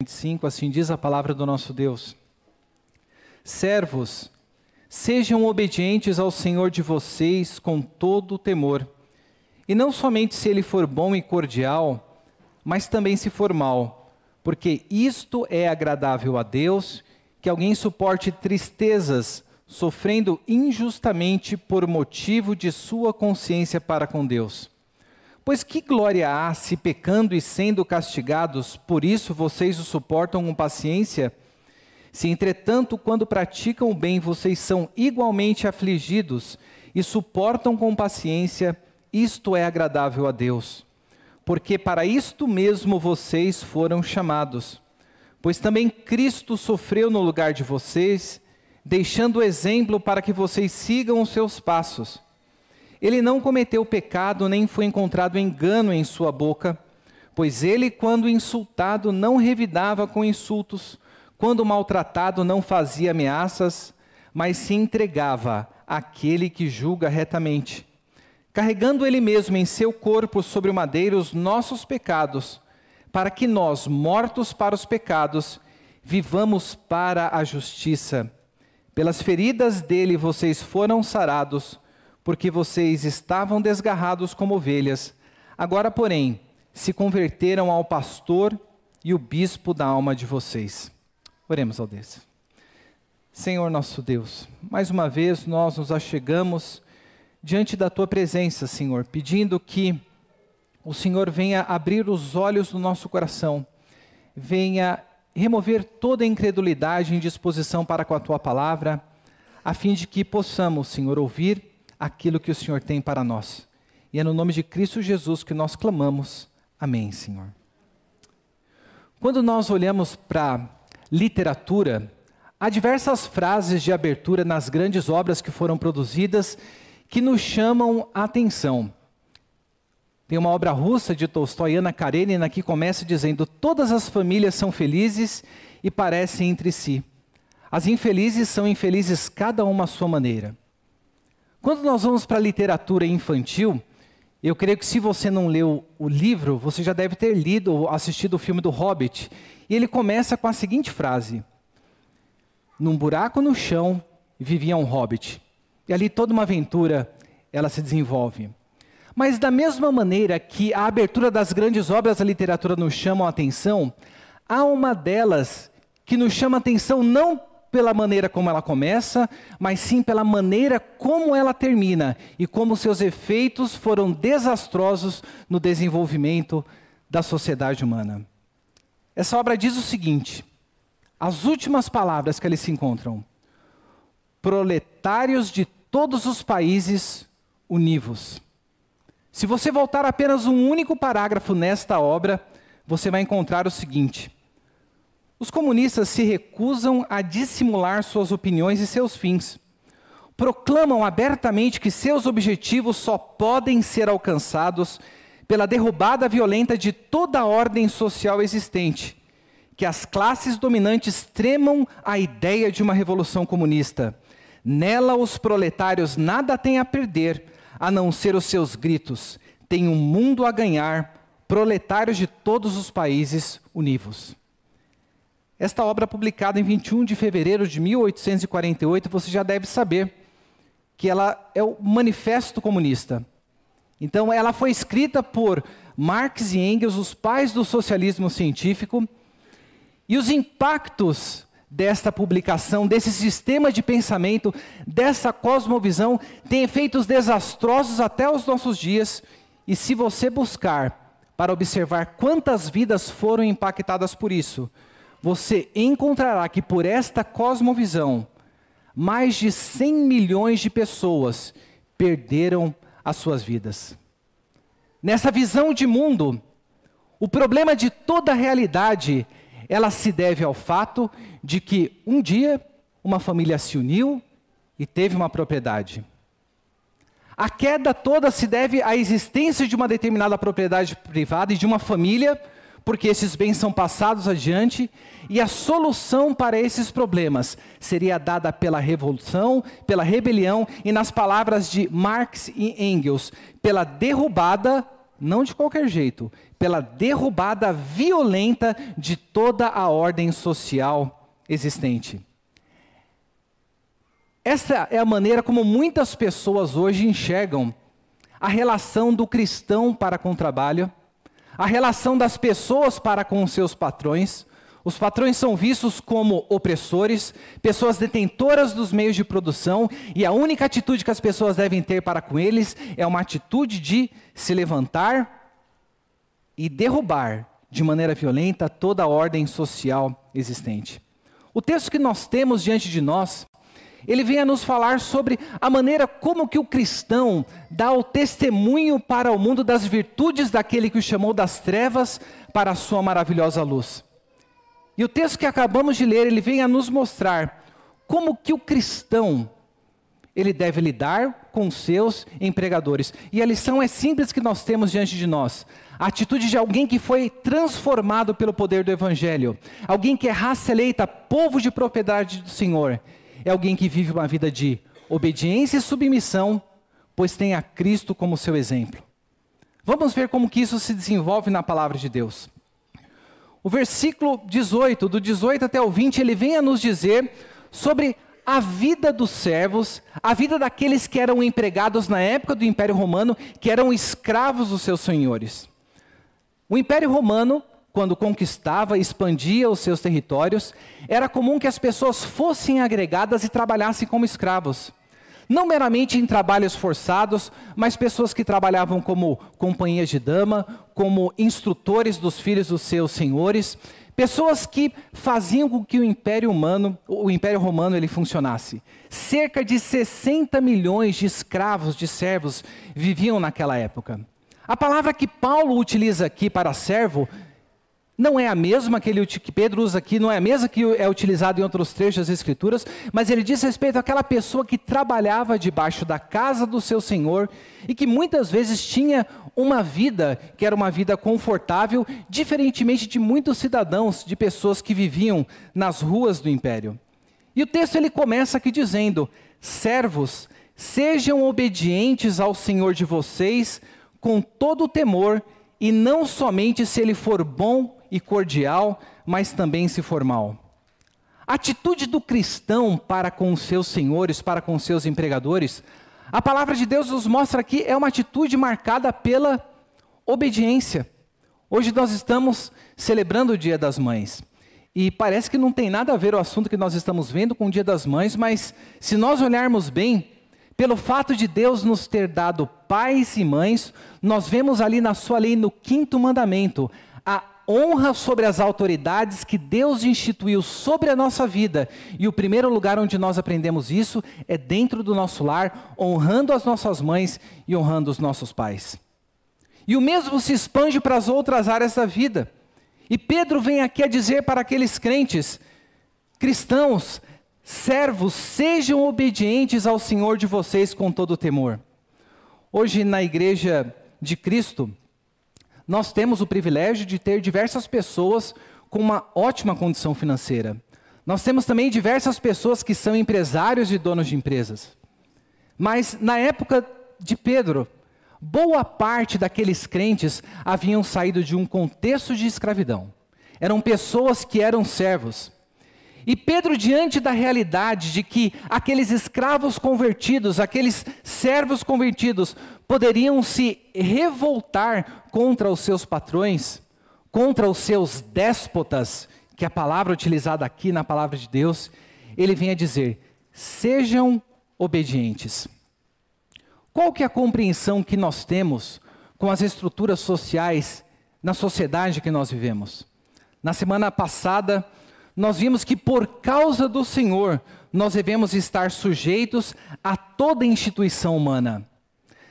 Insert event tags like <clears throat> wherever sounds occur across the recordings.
25, assim diz a palavra do nosso Deus. Servos, sejam obedientes ao Senhor de vocês com todo o temor, e não somente se ele for bom e cordial, mas também se for mal, porque isto é agradável a Deus, que alguém suporte tristezas, sofrendo injustamente por motivo de sua consciência para com Deus. Pois que glória há se pecando e sendo castigados, por isso vocês o suportam com paciência? Se, entretanto, quando praticam o bem, vocês são igualmente afligidos e suportam com paciência, isto é agradável a Deus. Porque para isto mesmo vocês foram chamados. Pois também Cristo sofreu no lugar de vocês, deixando exemplo para que vocês sigam os seus passos ele não cometeu pecado, nem foi encontrado engano em sua boca, pois ele, quando insultado, não revidava com insultos, quando maltratado, não fazia ameaças, mas se entregava àquele que julga retamente, carregando ele mesmo em seu corpo sobre o madeiro os nossos pecados, para que nós, mortos para os pecados, vivamos para a justiça. Pelas feridas dele vocês foram sarados porque vocês estavam desgarrados como ovelhas. Agora, porém, se converteram ao pastor e o bispo da alma de vocês. Oremos ao Deus. Senhor nosso Deus, mais uma vez nós nos achegamos diante da tua presença, Senhor, pedindo que o Senhor venha abrir os olhos do nosso coração, venha remover toda a incredulidade e indisposição para com a tua palavra, a fim de que possamos, Senhor, ouvir aquilo que o Senhor tem para nós. E é no nome de Cristo Jesus que nós clamamos. Amém, Senhor. Quando nós olhamos para literatura, há diversas frases de abertura nas grandes obras que foram produzidas que nos chamam a atenção. Tem uma obra russa de Tolstói, Ana Karenina, que começa dizendo: Todas as famílias são felizes e parecem entre si. As infelizes são infelizes cada uma à sua maneira. Quando nós vamos para a literatura infantil, eu creio que se você não leu o livro, você já deve ter lido ou assistido o filme do Hobbit. E ele começa com a seguinte frase: Num buraco no chão vivia um hobbit. E ali toda uma aventura ela se desenvolve. Mas da mesma maneira que a abertura das grandes obras da literatura nos chamam a atenção, há uma delas que nos chama a atenção não pela maneira como ela começa, mas sim pela maneira como ela termina e como seus efeitos foram desastrosos no desenvolvimento da sociedade humana. Essa obra diz o seguinte: as últimas palavras que ali se encontram: proletários de todos os países univos. Se você voltar apenas um único parágrafo nesta obra, você vai encontrar o seguinte: os comunistas se recusam a dissimular suas opiniões e seus fins. Proclamam abertamente que seus objetivos só podem ser alcançados pela derrubada violenta de toda a ordem social existente, que as classes dominantes tremam a ideia de uma revolução comunista. Nela, os proletários nada têm a perder, a não ser os seus gritos. Tem um mundo a ganhar, proletários de todos os países univos. Esta obra, publicada em 21 de fevereiro de 1848, você já deve saber que ela é o Manifesto Comunista. Então, ela foi escrita por Marx e Engels, os pais do socialismo científico, e os impactos desta publicação, desse sistema de pensamento, dessa cosmovisão, têm efeitos desastrosos até os nossos dias. E se você buscar para observar quantas vidas foram impactadas por isso, você encontrará que por esta cosmovisão, mais de 100 milhões de pessoas perderam as suas vidas. Nessa visão de mundo, o problema de toda a realidade, ela se deve ao fato de que um dia uma família se uniu e teve uma propriedade. A queda toda se deve à existência de uma determinada propriedade privada e de uma família porque esses bens são passados adiante, e a solução para esses problemas seria dada pela revolução, pela rebelião e, nas palavras de Marx e Engels, pela derrubada não de qualquer jeito, pela derrubada violenta de toda a ordem social existente. Essa é a maneira como muitas pessoas hoje enxergam a relação do cristão para com o trabalho, a relação das pessoas para com os seus patrões. Os patrões são vistos como opressores, pessoas detentoras dos meios de produção, e a única atitude que as pessoas devem ter para com eles é uma atitude de se levantar e derrubar de maneira violenta toda a ordem social existente. O texto que nós temos diante de nós ele vem a nos falar sobre a maneira como que o cristão dá o testemunho para o mundo das virtudes daquele que o chamou das trevas para a sua maravilhosa luz. E o texto que acabamos de ler, ele vem a nos mostrar como que o cristão ele deve lidar com seus empregadores. E a lição é simples que nós temos diante de nós. A atitude de alguém que foi transformado pelo poder do evangelho, alguém que é raça eleita, povo de propriedade do Senhor é alguém que vive uma vida de obediência e submissão, pois tem a Cristo como seu exemplo. Vamos ver como que isso se desenvolve na palavra de Deus. O versículo 18, do 18 até o 20, ele vem a nos dizer sobre a vida dos servos, a vida daqueles que eram empregados na época do Império Romano, que eram escravos dos seus senhores. O Império Romano quando conquistava e expandia os seus territórios, era comum que as pessoas fossem agregadas e trabalhassem como escravos. Não meramente em trabalhos forçados, mas pessoas que trabalhavam como companhias de dama, como instrutores dos filhos dos seus senhores, pessoas que faziam com que o Império Humano, o Império Romano ele funcionasse. Cerca de 60 milhões de escravos, de servos viviam naquela época. A palavra que Paulo utiliza aqui para servo não é a mesma que, ele, que Pedro usa aqui, não é a mesma que é utilizada em outros trechos das Escrituras, mas ele diz respeito àquela pessoa que trabalhava debaixo da casa do seu Senhor e que muitas vezes tinha uma vida que era uma vida confortável, diferentemente de muitos cidadãos, de pessoas que viviam nas ruas do império. E o texto ele começa aqui dizendo: Servos, sejam obedientes ao Senhor de vocês com todo o temor, e não somente se ele for bom e cordial, mas também se for mal. A atitude do cristão para com seus senhores, para com seus empregadores, a palavra de Deus nos mostra aqui é uma atitude marcada pela obediência. Hoje nós estamos celebrando o Dia das Mães. E parece que não tem nada a ver o assunto que nós estamos vendo com o Dia das Mães, mas se nós olharmos bem, pelo fato de Deus nos ter dado pais e mães, nós vemos ali na sua lei, no quinto mandamento, honra sobre as autoridades que Deus instituiu sobre a nossa vida. E o primeiro lugar onde nós aprendemos isso é dentro do nosso lar, honrando as nossas mães e honrando os nossos pais. E o mesmo se expande para as outras áreas da vida. E Pedro vem aqui a dizer para aqueles crentes, cristãos, servos, sejam obedientes ao Senhor de vocês com todo temor. Hoje na igreja de Cristo, nós temos o privilégio de ter diversas pessoas com uma ótima condição financeira. Nós temos também diversas pessoas que são empresários e donos de empresas. Mas na época de Pedro, boa parte daqueles crentes haviam saído de um contexto de escravidão. Eram pessoas que eram servos. E Pedro, diante da realidade de que aqueles escravos convertidos, aqueles servos convertidos, poderiam se revoltar contra os seus patrões, contra os seus déspotas, que é a palavra utilizada aqui na palavra de Deus, ele vem a dizer: sejam obedientes. Qual que é a compreensão que nós temos com as estruturas sociais na sociedade que nós vivemos? Na semana passada, nós vimos que por causa do Senhor, nós devemos estar sujeitos a toda instituição humana.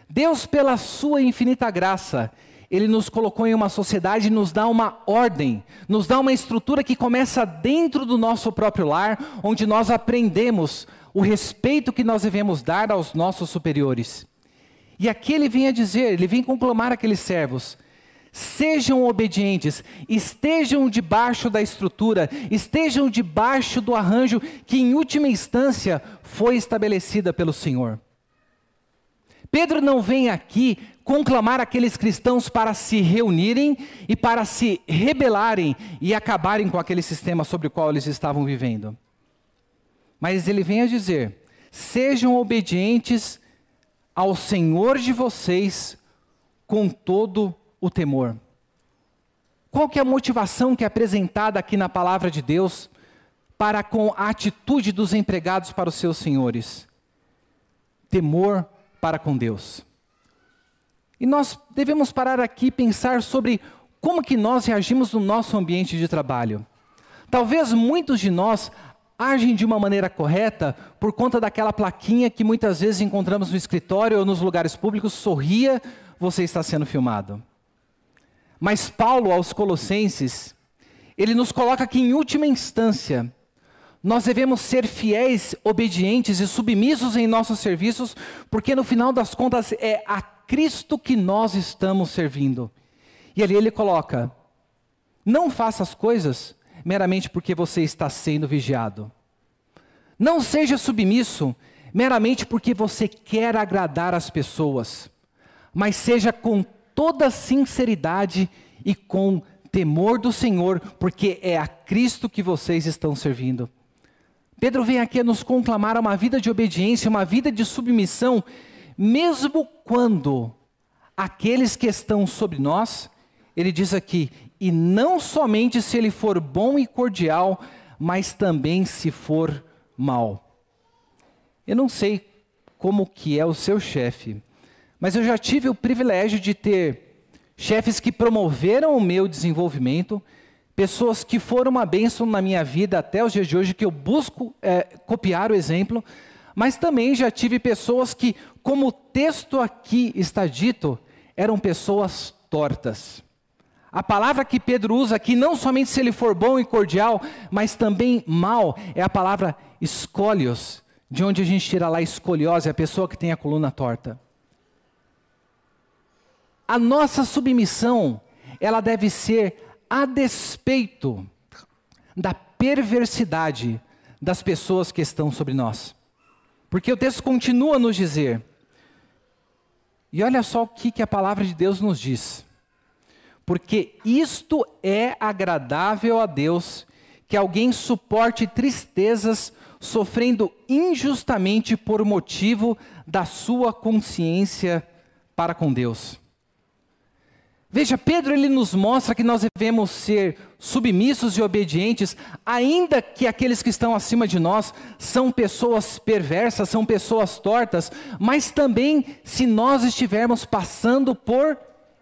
Deus, pela sua infinita graça, ele nos colocou em uma sociedade nos dá uma ordem, nos dá uma estrutura que começa dentro do nosso próprio lar, onde nós aprendemos o respeito que nós devemos dar aos nossos superiores. E aqui ele vem a dizer, ele vem conclamar aqueles servos: Sejam obedientes, estejam debaixo da estrutura, estejam debaixo do arranjo que, em última instância, foi estabelecida pelo Senhor. Pedro não vem aqui conclamar aqueles cristãos para se reunirem e para se rebelarem e acabarem com aquele sistema sobre o qual eles estavam vivendo. Mas ele vem a dizer: sejam obedientes ao Senhor de vocês com todo o temor. Qual que é a motivação que é apresentada aqui na palavra de Deus para com a atitude dos empregados para os seus senhores? Temor para com Deus. E nós devemos parar aqui e pensar sobre como que nós reagimos no nosso ambiente de trabalho. Talvez muitos de nós agem de uma maneira correta por conta daquela plaquinha que muitas vezes encontramos no escritório ou nos lugares públicos, sorria, você está sendo filmado. Mas Paulo aos Colossenses, ele nos coloca que em última instância, nós devemos ser fiéis, obedientes e submissos em nossos serviços, porque no final das contas é a Cristo que nós estamos servindo. E ali ele coloca: não faça as coisas meramente porque você está sendo vigiado. Não seja submisso meramente porque você quer agradar as pessoas, mas seja com toda sinceridade e com temor do Senhor, porque é a Cristo que vocês estão servindo. Pedro vem aqui nos conclamar a uma vida de obediência, uma vida de submissão, mesmo quando aqueles que estão sobre nós, ele diz aqui, e não somente se ele for bom e cordial, mas também se for mal. Eu não sei como que é o seu chefe, mas eu já tive o privilégio de ter chefes que promoveram o meu desenvolvimento, pessoas que foram uma bênção na minha vida até os dias de hoje, que eu busco é, copiar o exemplo, mas também já tive pessoas que, como o texto aqui está dito, eram pessoas tortas. A palavra que Pedro usa aqui, não somente se ele for bom e cordial, mas também mal, é a palavra escólios, de onde a gente tira lá escoliose, a pessoa que tem a coluna torta. A nossa submissão, ela deve ser a despeito da perversidade das pessoas que estão sobre nós. Porque o texto continua a nos dizer, e olha só o que, que a palavra de Deus nos diz. Porque isto é agradável a Deus, que alguém suporte tristezas sofrendo injustamente por motivo da sua consciência para com Deus. Veja, Pedro ele nos mostra que nós devemos ser submissos e obedientes, ainda que aqueles que estão acima de nós são pessoas perversas, são pessoas tortas, mas também se nós estivermos passando por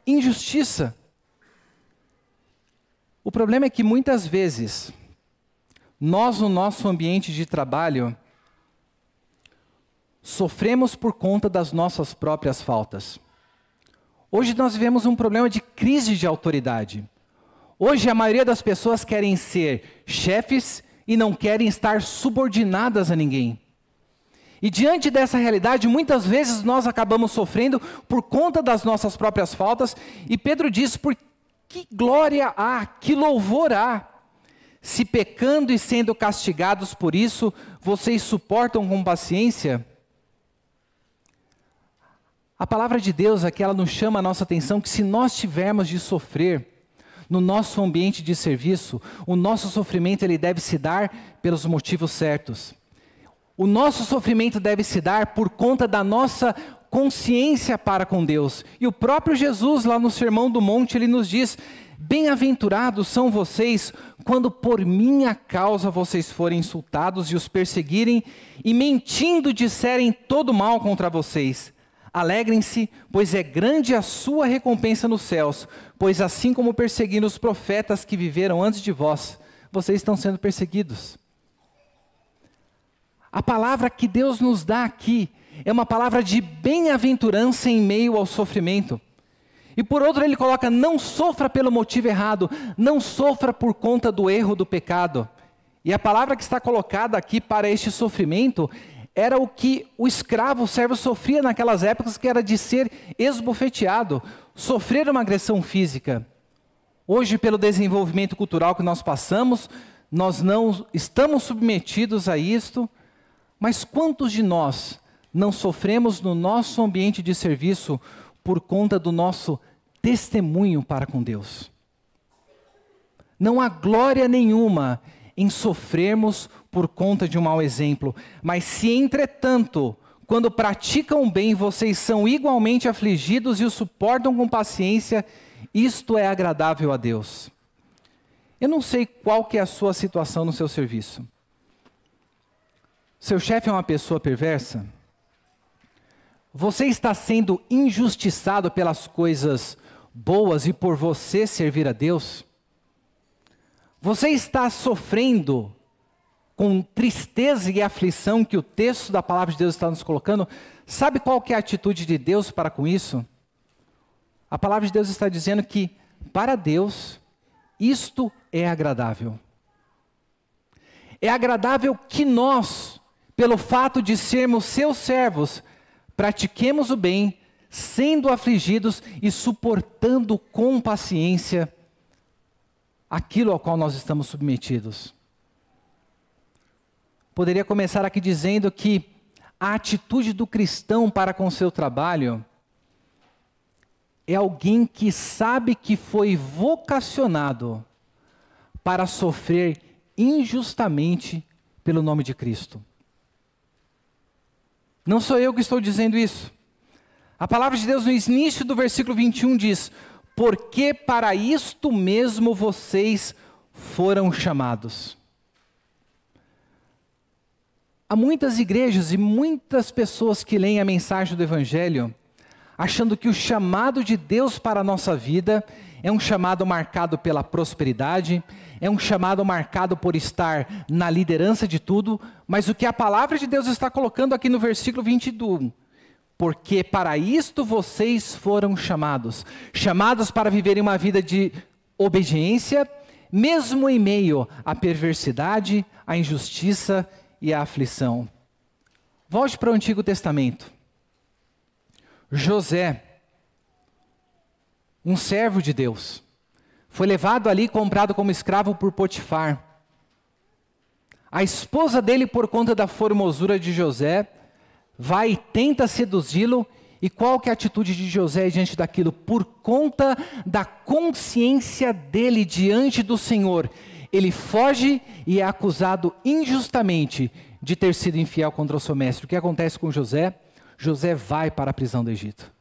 injustiça. O problema é que muitas vezes nós no nosso ambiente de trabalho sofremos por conta das nossas próprias faltas. Hoje nós vivemos um problema de crise de autoridade. Hoje a maioria das pessoas querem ser chefes e não querem estar subordinadas a ninguém. E diante dessa realidade, muitas vezes nós acabamos sofrendo por conta das nossas próprias faltas, e Pedro diz: por que glória há, que louvor há, se pecando e sendo castigados por isso, vocês suportam com paciência? A palavra de Deus aqui ela nos chama a nossa atenção que se nós tivermos de sofrer no nosso ambiente de serviço, o nosso sofrimento ele deve se dar pelos motivos certos. O nosso sofrimento deve se dar por conta da nossa consciência para com Deus. E o próprio Jesus lá no Sermão do Monte ele nos diz: Bem-aventurados são vocês quando por minha causa vocês forem insultados e os perseguirem e mentindo disserem todo mal contra vocês. Alegrem-se, pois é grande a sua recompensa nos céus, pois assim como perseguiram os profetas que viveram antes de vós, vocês estão sendo perseguidos. A palavra que Deus nos dá aqui é uma palavra de bem-aventurança em meio ao sofrimento. E por outro, ele coloca: não sofra pelo motivo errado, não sofra por conta do erro do pecado. E a palavra que está colocada aqui para este sofrimento era o que o escravo, o servo sofria naquelas épocas, que era de ser esbofeteado, sofrer uma agressão física. Hoje, pelo desenvolvimento cultural que nós passamos, nós não estamos submetidos a isto, mas quantos de nós não sofremos no nosso ambiente de serviço por conta do nosso testemunho para com Deus. Não há glória nenhuma em sofrermos por conta de um mau exemplo, mas se entretanto, quando praticam bem, vocês são igualmente afligidos e o suportam com paciência, isto é agradável a Deus. Eu não sei qual que é a sua situação no seu serviço. Seu chefe é uma pessoa perversa? Você está sendo injustiçado pelas coisas boas e por você servir a Deus? Você está sofrendo com tristeza e aflição que o texto da palavra de Deus está nos colocando? Sabe qual que é a atitude de Deus para com isso? A palavra de Deus está dizendo que para Deus isto é agradável. É agradável que nós, pelo fato de sermos seus servos, pratiquemos o bem, sendo afligidos e suportando com paciência aquilo ao qual nós estamos submetidos. Poderia começar aqui dizendo que a atitude do cristão para com o seu trabalho é alguém que sabe que foi vocacionado para sofrer injustamente pelo nome de Cristo. Não sou eu que estou dizendo isso. A palavra de Deus no início do versículo 21 diz: Porque para isto mesmo vocês foram chamados. Há muitas igrejas e muitas pessoas que leem a mensagem do Evangelho achando que o chamado de Deus para a nossa vida é um chamado marcado pela prosperidade, é um chamado marcado por estar na liderança de tudo, mas o que a palavra de Deus está colocando aqui no versículo 22, porque para isto vocês foram chamados, chamados para viverem uma vida de obediência, mesmo em meio à perversidade, à injustiça e à aflição. Volte para o Antigo Testamento. José, um servo de Deus, foi levado ali comprado como escravo por Potifar. A esposa dele, por conta da formosura de José, vai e tenta seduzi-lo. E qual que é a atitude de José diante daquilo? Por conta da consciência dele diante do Senhor, ele foge e é acusado injustamente de ter sido infiel contra o seu mestre. O que acontece com José? José vai para a prisão do Egito.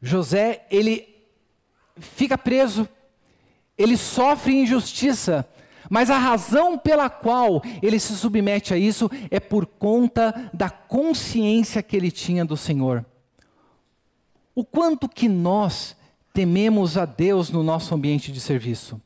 José, ele fica preso, ele sofre injustiça, mas a razão pela qual ele se submete a isso é por conta da consciência que ele tinha do Senhor. O quanto que nós tememos a Deus no nosso ambiente de serviço.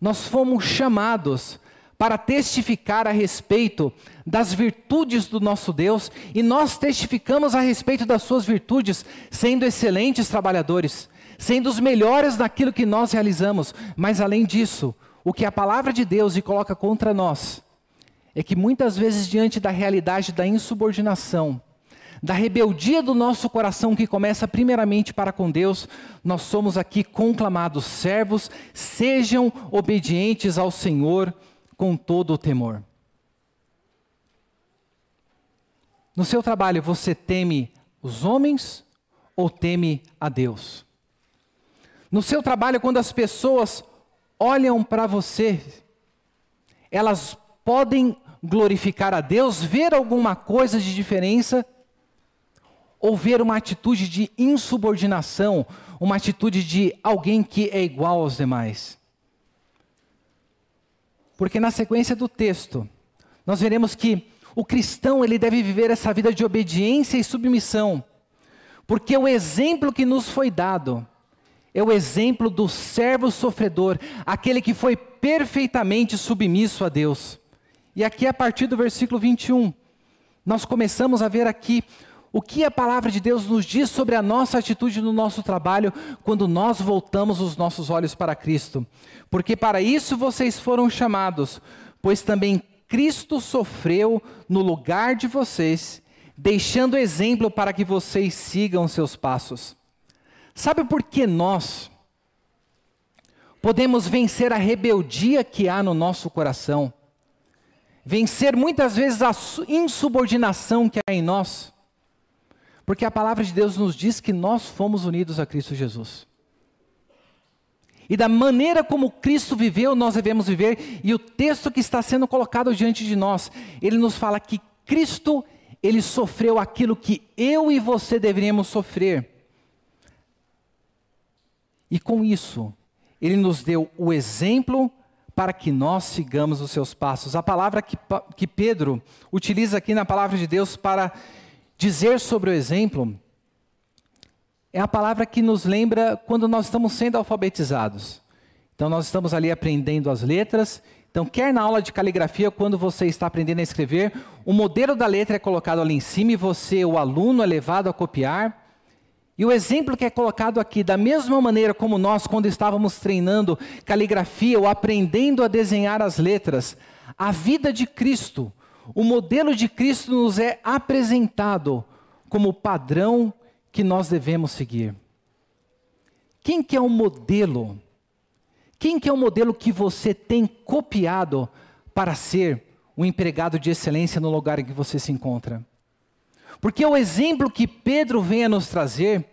Nós fomos chamados para testificar a respeito das virtudes do nosso Deus, e nós testificamos a respeito das suas virtudes, sendo excelentes trabalhadores, sendo os melhores naquilo que nós realizamos, mas além disso, o que a palavra de Deus coloca contra nós é que muitas vezes, diante da realidade da insubordinação, da rebeldia do nosso coração que começa primeiramente para com Deus, nós somos aqui conclamados servos, sejam obedientes ao Senhor com todo o temor. No seu trabalho, você teme os homens ou teme a Deus? No seu trabalho, quando as pessoas olham para você, elas podem glorificar a Deus, ver alguma coisa de diferença, ou ver uma atitude de insubordinação, uma atitude de alguém que é igual aos demais. Porque na sequência do texto, nós veremos que o cristão ele deve viver essa vida de obediência e submissão. Porque o exemplo que nos foi dado é o exemplo do servo sofredor, aquele que foi perfeitamente submisso a Deus. E aqui a partir do versículo 21, nós começamos a ver aqui o que a palavra de Deus nos diz sobre a nossa atitude no nosso trabalho quando nós voltamos os nossos olhos para Cristo? Porque para isso vocês foram chamados, pois também Cristo sofreu no lugar de vocês, deixando exemplo para que vocês sigam seus passos. Sabe por que nós podemos vencer a rebeldia que há no nosso coração? vencer muitas vezes a insubordinação que há em nós, porque a palavra de Deus nos diz que nós fomos unidos a Cristo Jesus. E da maneira como Cristo viveu, nós devemos viver, e o texto que está sendo colocado diante de nós, ele nos fala que Cristo, ele sofreu aquilo que eu e você deveríamos sofrer. E com isso, ele nos deu o exemplo para que nós sigamos os seus passos. A palavra que, que Pedro utiliza aqui na palavra de Deus para dizer sobre o exemplo é a palavra que nos lembra quando nós estamos sendo alfabetizados. Então, nós estamos ali aprendendo as letras. Então, quer na aula de caligrafia, quando você está aprendendo a escrever, o modelo da letra é colocado ali em cima e você, o aluno, é levado a copiar. E o exemplo que é colocado aqui, da mesma maneira como nós, quando estávamos treinando caligrafia ou aprendendo a desenhar as letras, a vida de Cristo, o modelo de Cristo nos é apresentado como padrão que nós devemos seguir. Quem que é o modelo? Quem que é o modelo que você tem copiado para ser um empregado de excelência no lugar em que você se encontra? Porque o exemplo que Pedro vem a nos trazer,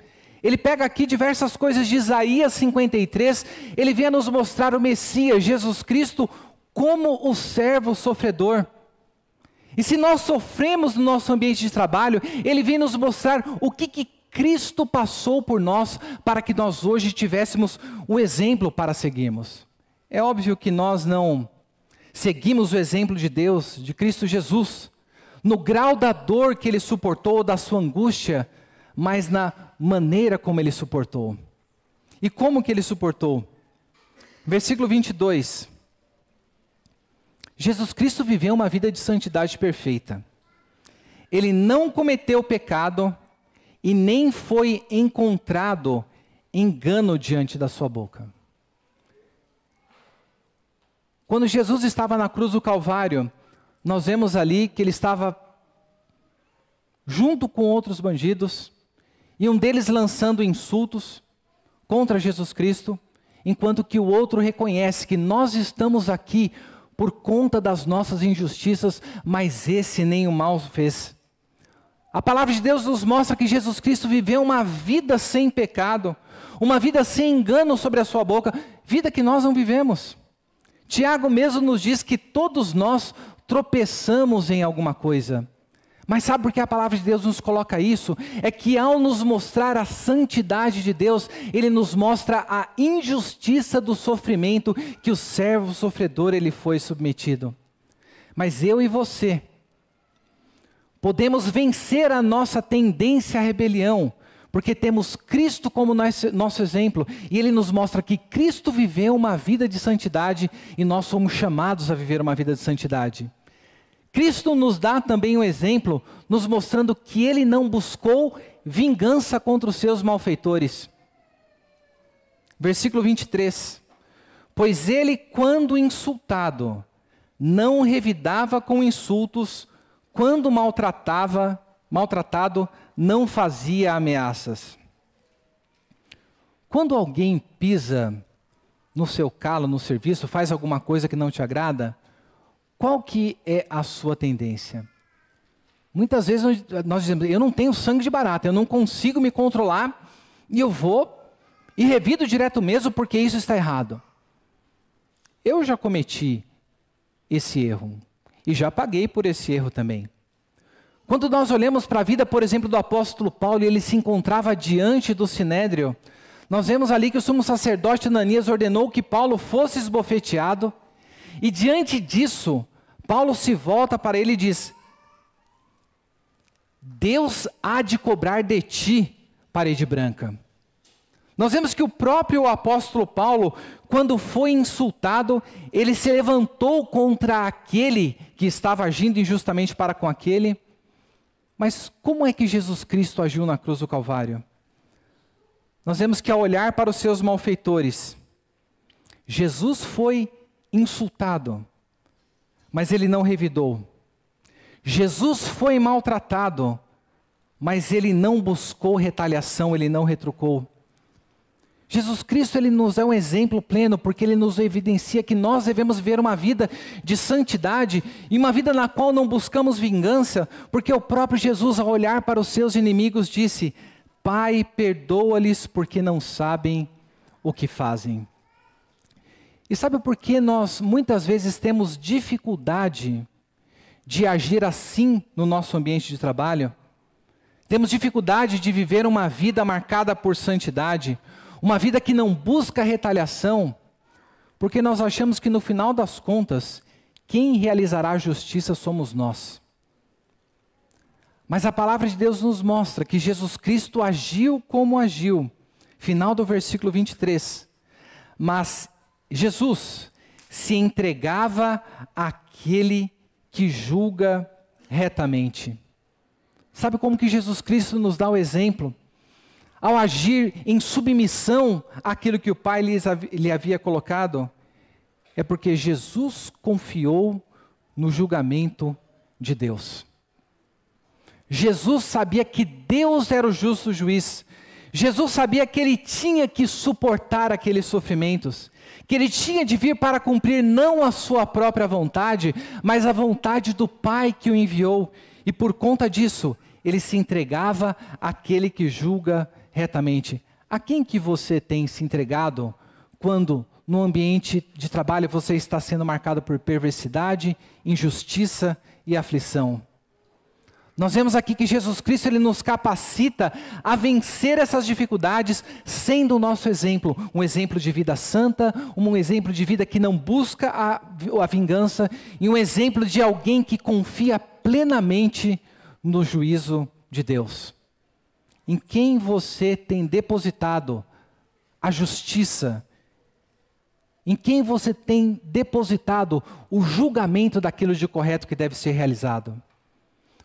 ele pega aqui diversas coisas de Isaías 53, ele vem a nos mostrar o Messias, Jesus Cristo, como o servo sofredor. E se nós sofremos no nosso ambiente de trabalho, ele vem nos mostrar o que, que Cristo passou por nós para que nós hoje tivéssemos um exemplo para seguirmos. É óbvio que nós não seguimos o exemplo de Deus, de Cristo Jesus, no grau da dor que ele suportou, da sua angústia, mas na maneira como ele suportou. E como que ele suportou? Versículo 22. Jesus Cristo viveu uma vida de santidade perfeita. Ele não cometeu pecado e nem foi encontrado engano diante da sua boca. Quando Jesus estava na cruz do Calvário, nós vemos ali que ele estava junto com outros bandidos, e um deles lançando insultos contra Jesus Cristo, enquanto que o outro reconhece que nós estamos aqui por conta das nossas injustiças, mas esse nem o mal fez. A palavra de Deus nos mostra que Jesus Cristo viveu uma vida sem pecado, uma vida sem engano sobre a sua boca, vida que nós não vivemos. Tiago mesmo nos diz que todos nós tropeçamos em alguma coisa. Mas sabe por que a palavra de Deus nos coloca isso? É que ao nos mostrar a santidade de Deus, Ele nos mostra a injustiça do sofrimento que o servo sofredor ele foi submetido. Mas eu e você podemos vencer a nossa tendência à rebelião, porque temos Cristo como nosso, exemplo, e Ele nos mostra que Cristo viveu uma vida de santidade e nós somos chamados a viver uma vida de santidade. Cristo nos dá também um exemplo, nos mostrando que ele não buscou vingança contra os seus malfeitores. Versículo 23. Pois ele, quando insultado, não revidava com insultos, quando maltratava, maltratado, não fazia ameaças. Quando alguém pisa no seu calo, no serviço, faz alguma coisa que não te agrada, qual que é a sua tendência? Muitas vezes nós dizemos, eu não tenho sangue de barata, eu não consigo me controlar e eu vou e revido direto mesmo porque isso está errado. Eu já cometi esse erro e já paguei por esse erro também. Quando nós olhamos para a vida, por exemplo, do apóstolo Paulo, e ele se encontrava diante do sinédrio, nós vemos ali que o sumo sacerdote Ananias ordenou que Paulo fosse esbofeteado, e diante disso, Paulo se volta para ele e diz: Deus há de cobrar de ti parede branca. Nós vemos que o próprio apóstolo Paulo, quando foi insultado, ele se levantou contra aquele que estava agindo injustamente para com aquele. Mas como é que Jesus Cristo agiu na cruz do Calvário? Nós vemos que ao olhar para os seus malfeitores, Jesus foi insultado, mas ele não revidou. Jesus foi maltratado, mas ele não buscou retaliação, ele não retrucou. Jesus Cristo ele nos é um exemplo pleno porque ele nos evidencia que nós devemos viver uma vida de santidade e uma vida na qual não buscamos vingança, porque o próprio Jesus ao olhar para os seus inimigos disse: Pai, perdoa-lhes porque não sabem o que fazem. E sabe por que nós muitas vezes temos dificuldade de agir assim no nosso ambiente de trabalho? Temos dificuldade de viver uma vida marcada por santidade, uma vida que não busca retaliação, porque nós achamos que no final das contas, quem realizará a justiça somos nós. Mas a palavra de Deus nos mostra que Jesus Cristo agiu como agiu. Final do versículo 23. Mas Jesus se entregava àquele que julga retamente. Sabe como que Jesus Cristo nos dá o exemplo? ao agir em submissão àquilo que o Pai lhe havia colocado, é porque Jesus confiou no julgamento de Deus. Jesus sabia que Deus era o justo juiz. Jesus sabia que ele tinha que suportar aqueles sofrimentos, que ele tinha de vir para cumprir não a sua própria vontade, mas a vontade do Pai que o enviou. E por conta disso, ele se entregava àquele que julga retamente. A quem que você tem se entregado quando no ambiente de trabalho você está sendo marcado por perversidade, injustiça e aflição? Nós vemos aqui que Jesus Cristo ele nos capacita a vencer essas dificuldades, sendo o nosso exemplo, um exemplo de vida santa, um exemplo de vida que não busca a, a vingança e um exemplo de alguém que confia plenamente no juízo de Deus em quem você tem depositado a justiça, em quem você tem depositado o julgamento daquilo de correto que deve ser realizado.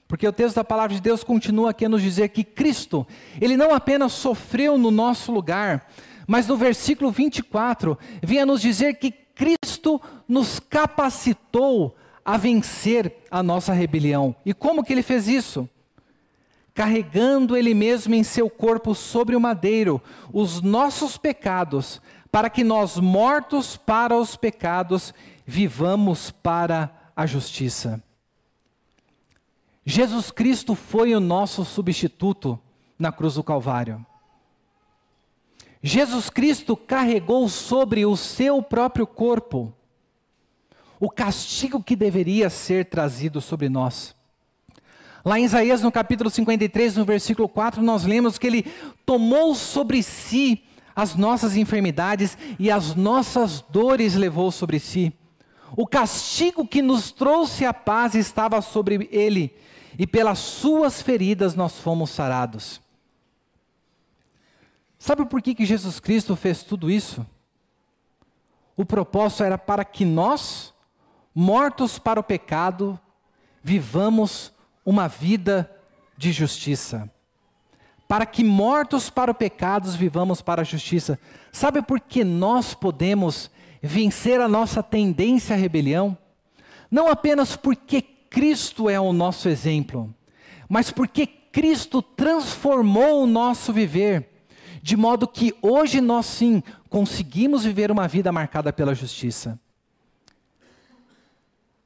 Porque o texto da palavra de Deus continua aqui a nos dizer que Cristo, ele não apenas sofreu no nosso lugar, mas no versículo 24, vem a nos dizer que Cristo nos capacitou a vencer a nossa rebelião. E como que ele fez isso? carregando Ele mesmo em seu corpo sobre o madeiro os nossos pecados, para que nós, mortos para os pecados, vivamos para a justiça. Jesus Cristo foi o nosso substituto na cruz do Calvário. Jesus Cristo carregou sobre o seu próprio corpo o castigo que deveria ser trazido sobre nós. Lá em Isaías, no capítulo 53, no versículo 4, nós lemos que ele tomou sobre si as nossas enfermidades e as nossas dores levou sobre si. O castigo que nos trouxe a paz estava sobre ele, e pelas suas feridas nós fomos sarados. Sabe por que, que Jesus Cristo fez tudo isso? O propósito era para que nós, mortos para o pecado, vivamos uma vida de justiça. Para que mortos para o pecado vivamos para a justiça. Sabe por que nós podemos vencer a nossa tendência à rebelião? Não apenas porque Cristo é o nosso exemplo, mas porque Cristo transformou o nosso viver, de modo que hoje nós sim conseguimos viver uma vida marcada pela justiça.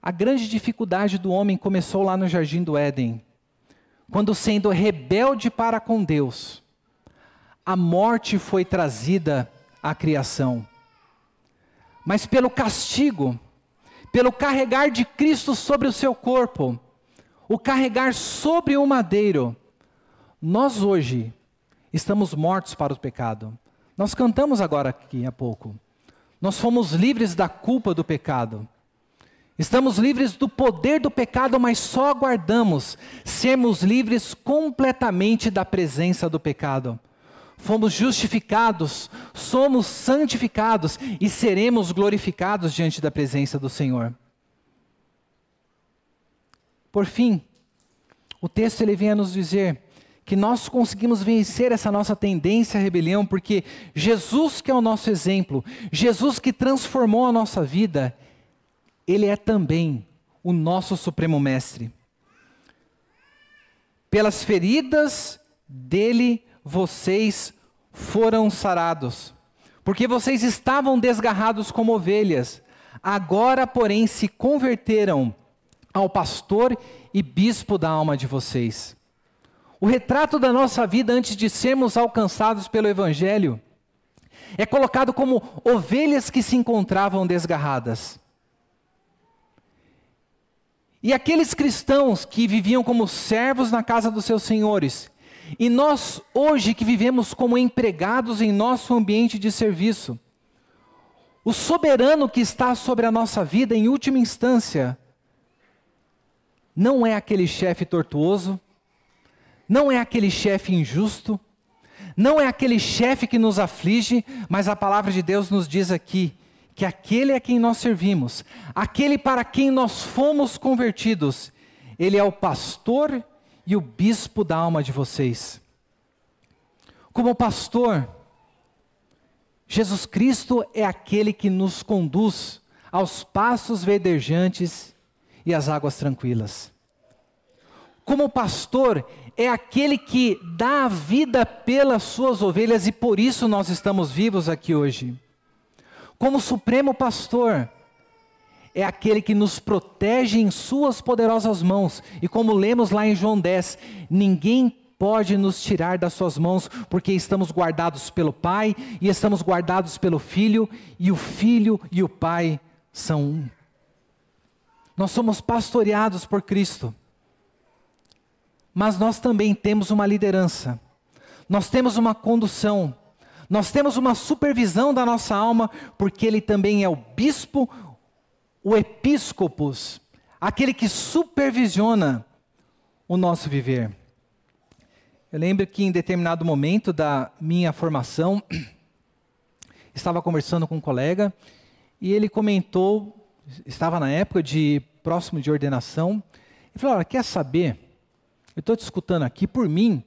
A grande dificuldade do homem começou lá no jardim do Éden, quando, sendo rebelde para com Deus, a morte foi trazida à criação. Mas pelo castigo, pelo carregar de Cristo sobre o seu corpo, o carregar sobre o madeiro, nós hoje estamos mortos para o pecado. Nós cantamos agora aqui há pouco. Nós fomos livres da culpa do pecado. Estamos livres do poder do pecado, mas só aguardamos sermos livres completamente da presença do pecado. Fomos justificados, somos santificados e seremos glorificados diante da presença do Senhor. Por fim, o texto ele vem a nos dizer que nós conseguimos vencer essa nossa tendência à rebelião, porque Jesus, que é o nosso exemplo, Jesus que transformou a nossa vida, ele é também o nosso Supremo Mestre. Pelas feridas dele vocês foram sarados. Porque vocês estavam desgarrados como ovelhas, agora, porém, se converteram ao pastor e bispo da alma de vocês. O retrato da nossa vida antes de sermos alcançados pelo Evangelho é colocado como ovelhas que se encontravam desgarradas. E aqueles cristãos que viviam como servos na casa dos seus senhores, e nós hoje que vivemos como empregados em nosso ambiente de serviço, o soberano que está sobre a nossa vida, em última instância, não é aquele chefe tortuoso, não é aquele chefe injusto, não é aquele chefe que nos aflige, mas a palavra de Deus nos diz aqui que aquele a quem nós servimos, aquele para quem nós fomos convertidos, ele é o pastor e o bispo da alma de vocês. Como pastor, Jesus Cristo é aquele que nos conduz aos passos verdejantes e às águas tranquilas. Como pastor, é aquele que dá a vida pelas suas ovelhas e por isso nós estamos vivos aqui hoje. Como supremo pastor, é aquele que nos protege em suas poderosas mãos. E como lemos lá em João 10, ninguém pode nos tirar das suas mãos, porque estamos guardados pelo Pai e estamos guardados pelo Filho, e o Filho e o Pai são um. Nós somos pastoreados por Cristo mas nós também temos uma liderança, nós temos uma condução, nós temos uma supervisão da nossa alma, porque Ele também é o bispo, o episcopos, aquele que supervisiona o nosso viver. Eu lembro que em determinado momento da minha formação, <clears throat> estava conversando com um colega e ele comentou, estava na época de próximo de ordenação, e falou: Olha, quer saber? eu estou te escutando aqui, por mim,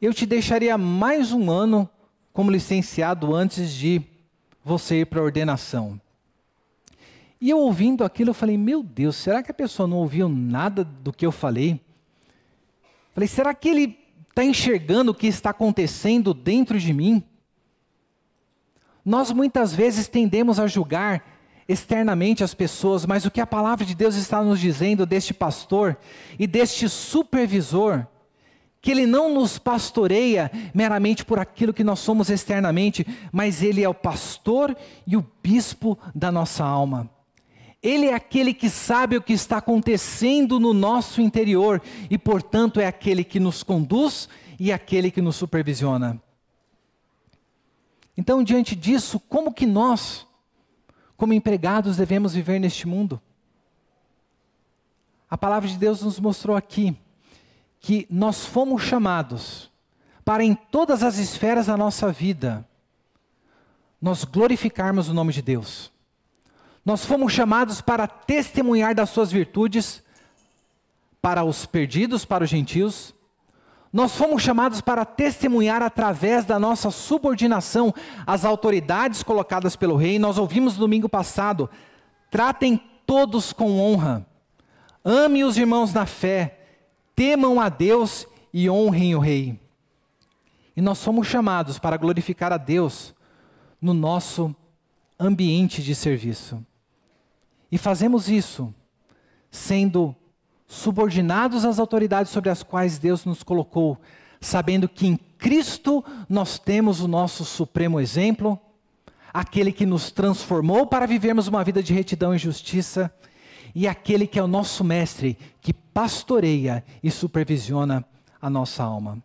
eu te deixaria mais um ano como licenciado antes de você ir para a ordenação. E eu ouvindo aquilo, eu falei, meu Deus, será que a pessoa não ouviu nada do que eu falei? Falei, será que ele está enxergando o que está acontecendo dentro de mim? Nós muitas vezes tendemos a julgar externamente as pessoas, mas o que a palavra de Deus está nos dizendo deste pastor e deste supervisor, que ele não nos pastoreia meramente por aquilo que nós somos externamente, mas ele é o pastor e o bispo da nossa alma. Ele é aquele que sabe o que está acontecendo no nosso interior e, portanto, é aquele que nos conduz e aquele que nos supervisiona. Então, diante disso, como que nós como empregados devemos viver neste mundo. A palavra de Deus nos mostrou aqui que nós fomos chamados para em todas as esferas da nossa vida nós glorificarmos o nome de Deus. Nós fomos chamados para testemunhar das suas virtudes para os perdidos, para os gentios, nós fomos chamados para testemunhar através da nossa subordinação às autoridades colocadas pelo rei. Nós ouvimos no domingo passado: tratem todos com honra, ame os irmãos na fé, temam a Deus e honrem o rei. E nós somos chamados para glorificar a Deus no nosso ambiente de serviço. E fazemos isso sendo subordinados às autoridades sobre as quais Deus nos colocou, sabendo que em Cristo nós temos o nosso supremo exemplo, aquele que nos transformou para vivermos uma vida de retidão e justiça, e aquele que é o nosso mestre, que pastoreia e supervisiona a nossa alma.